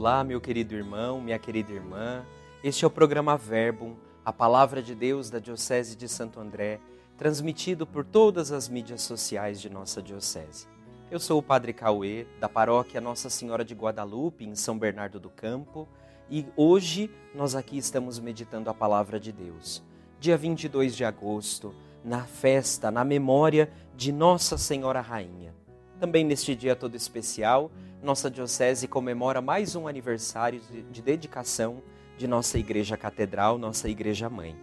Olá, meu querido irmão, minha querida irmã. Este é o programa Verbum, a palavra de Deus da Diocese de Santo André, transmitido por todas as mídias sociais de nossa diocese. Eu sou o Padre Cauê, da paróquia Nossa Senhora de Guadalupe, em São Bernardo do Campo, e hoje nós aqui estamos meditando a palavra de Deus. Dia 22 de agosto, na festa, na memória de Nossa Senhora Rainha. Também neste dia todo especial, nossa Diocese comemora mais um aniversário de, de dedicação de nossa Igreja Catedral, nossa Igreja Mãe.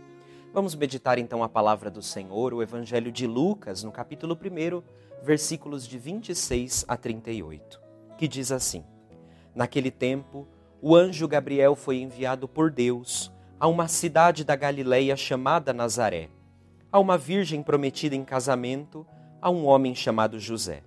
Vamos meditar então a palavra do Senhor, o Evangelho de Lucas, no capítulo 1, versículos de 26 a 38, que diz assim: Naquele tempo, o anjo Gabriel foi enviado por Deus a uma cidade da Galileia chamada Nazaré, a uma virgem prometida em casamento a um homem chamado José.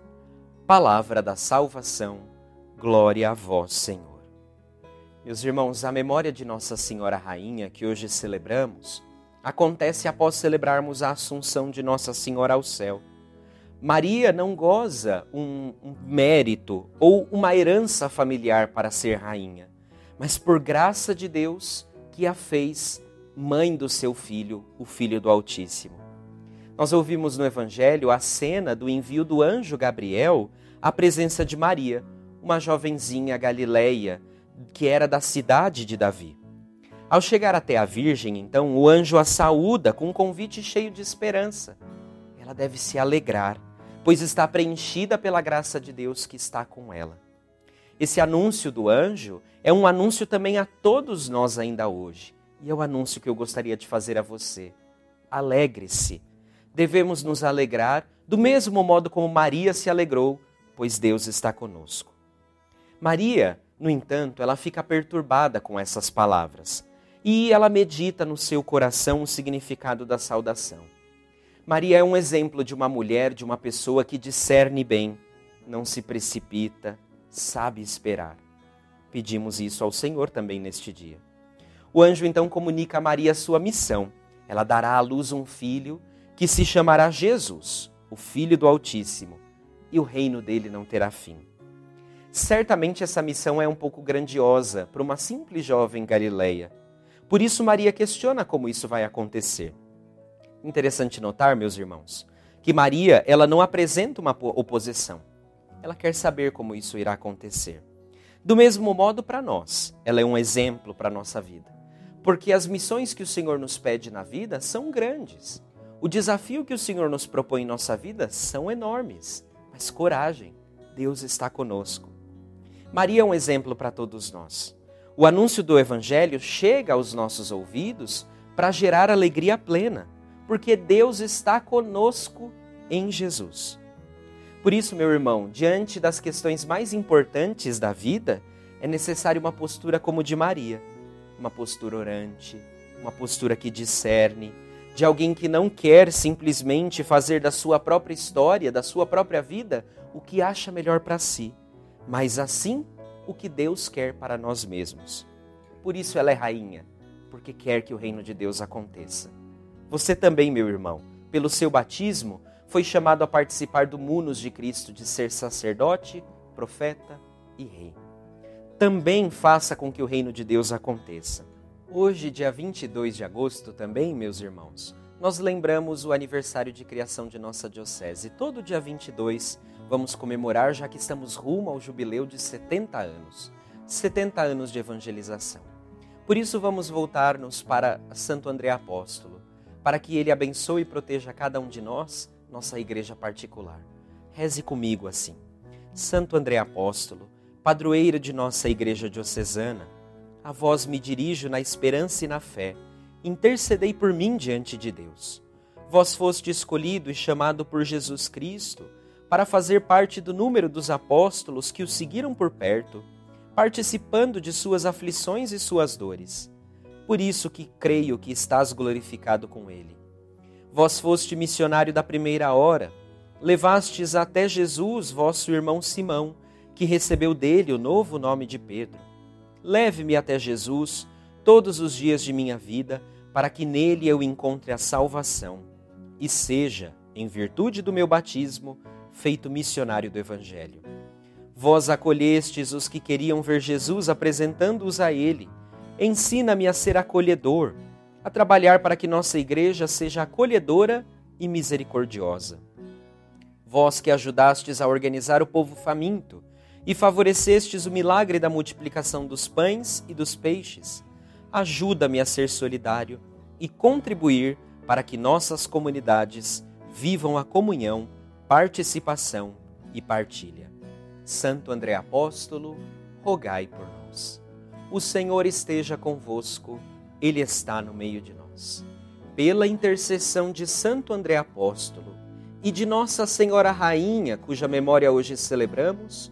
Palavra da salvação, glória a vós, Senhor. Meus irmãos, a memória de Nossa Senhora Rainha, que hoje celebramos, acontece após celebrarmos a Assunção de Nossa Senhora ao céu. Maria não goza um, mérito ou uma herança familiar para ser rainha, mas por graça de Deus que a fez mãe do seu filho, o Filho do Altíssimo. Nós ouvimos no Evangelho a cena do envio do anjo Gabriel a presença de Maria, uma jovenzinha galileia que era da cidade de Davi. Ao chegar até a Virgem, então, o anjo a saúda com um convite cheio de esperança. Ela deve se alegrar, pois está preenchida pela graça de Deus que está com ela. Esse anúncio do anjo é um anúncio também a todos nós ainda hoje. E é o anúncio que eu gostaria de fazer a você. Alegre-se. Devemos nos alegrar do mesmo modo como Maria se alegrou pois Deus está conosco. Maria, no entanto, ela fica perturbada com essas palavras e ela medita no seu coração o significado da saudação. Maria é um exemplo de uma mulher, de uma pessoa que discerne bem, não se precipita, sabe esperar. Pedimos isso ao Senhor também neste dia. O anjo então comunica a Maria sua missão. Ela dará à luz um filho que se chamará Jesus, o Filho do Altíssimo e o reino dele não terá fim. Certamente essa missão é um pouco grandiosa para uma simples jovem galileia. Por isso Maria questiona como isso vai acontecer. Interessante notar, meus irmãos, que Maria, ela não apresenta uma oposição. Ela quer saber como isso irá acontecer. Do mesmo modo para nós, ela é um exemplo para a nossa vida. Porque as missões que o Senhor nos pede na vida são grandes. O desafio que o Senhor nos propõe em nossa vida são enormes. Mas coragem, Deus está conosco. Maria é um exemplo para todos nós. O anúncio do Evangelho chega aos nossos ouvidos para gerar alegria plena, porque Deus está conosco em Jesus. Por isso, meu irmão, diante das questões mais importantes da vida, é necessário uma postura como de Maria, uma postura orante, uma postura que discerne, de alguém que não quer simplesmente fazer da sua própria história, da sua própria vida, o que acha melhor para si, mas assim o que Deus quer para nós mesmos. por isso ela é rainha, porque quer que o reino de Deus aconteça. Você também, meu irmão, pelo seu batismo, foi chamado a participar do munus de Cristo de ser sacerdote, profeta e rei. Também faça com que o reino de Deus aconteça. Hoje, dia 22 de agosto, também, meus irmãos, nós lembramos o aniversário de criação de nossa diocese. Todo dia 22 vamos comemorar, já que estamos rumo ao jubileu de 70 anos 70 anos de evangelização. Por isso, vamos voltar-nos para Santo André Apóstolo, para que ele abençoe e proteja cada um de nós, nossa igreja particular. Reze comigo assim. Santo André Apóstolo, padroeiro de nossa igreja diocesana, a vós me dirijo na esperança e na fé. Intercedei por mim diante de Deus. Vós foste escolhido e chamado por Jesus Cristo para fazer parte do número dos apóstolos que o seguiram por perto participando de suas aflições e suas dores. Por isso que creio que estás glorificado com ele. Vós foste missionário da primeira hora, levastes até Jesus vosso irmão Simão, que recebeu dele o novo nome de Pedro. Leve-me até Jesus todos os dias de minha vida, para que nele eu encontre a salvação e seja, em virtude do meu batismo, feito missionário do Evangelho. Vós acolhestes os que queriam ver Jesus apresentando-os a Ele. Ensina-me a ser acolhedor, a trabalhar para que nossa igreja seja acolhedora e misericordiosa. Vós que ajudastes a organizar o povo faminto e favorecestes o milagre da multiplicação dos pães e dos peixes, ajuda-me a ser solidário e contribuir para que nossas comunidades vivam a comunhão, participação e partilha. Santo André Apóstolo, rogai por nós. O Senhor esteja convosco, Ele está no meio de nós. Pela intercessão de Santo André Apóstolo e de Nossa Senhora Rainha, cuja memória hoje celebramos,